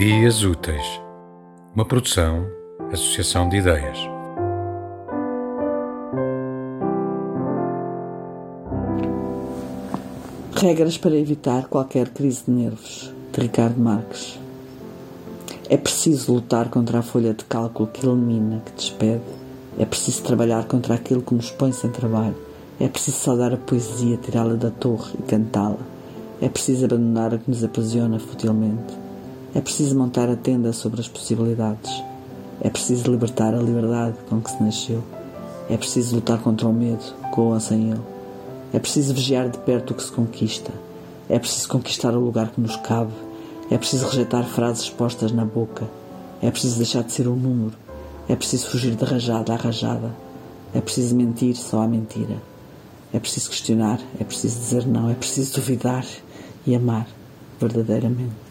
Dias Úteis, uma produção, associação de ideias. Regras para evitar qualquer crise de nervos, de Ricardo Marques. É preciso lutar contra a folha de cálculo que elimina, que despede. É preciso trabalhar contra aquilo que nos põe sem trabalho. É preciso saudar a poesia, tirá-la da torre e cantá-la. É preciso abandonar o que nos aprisiona futilmente. É preciso montar a tenda sobre as possibilidades. É preciso libertar a liberdade com que se nasceu. É preciso lutar contra o medo, com ou sem ele. É preciso vigiar de perto o que se conquista. É preciso conquistar o lugar que nos cabe. É preciso rejeitar frases postas na boca. É preciso deixar de ser um número. É preciso fugir de rajada a rajada. É preciso mentir só à mentira. É preciso questionar. É preciso dizer não. É preciso duvidar e amar verdadeiramente.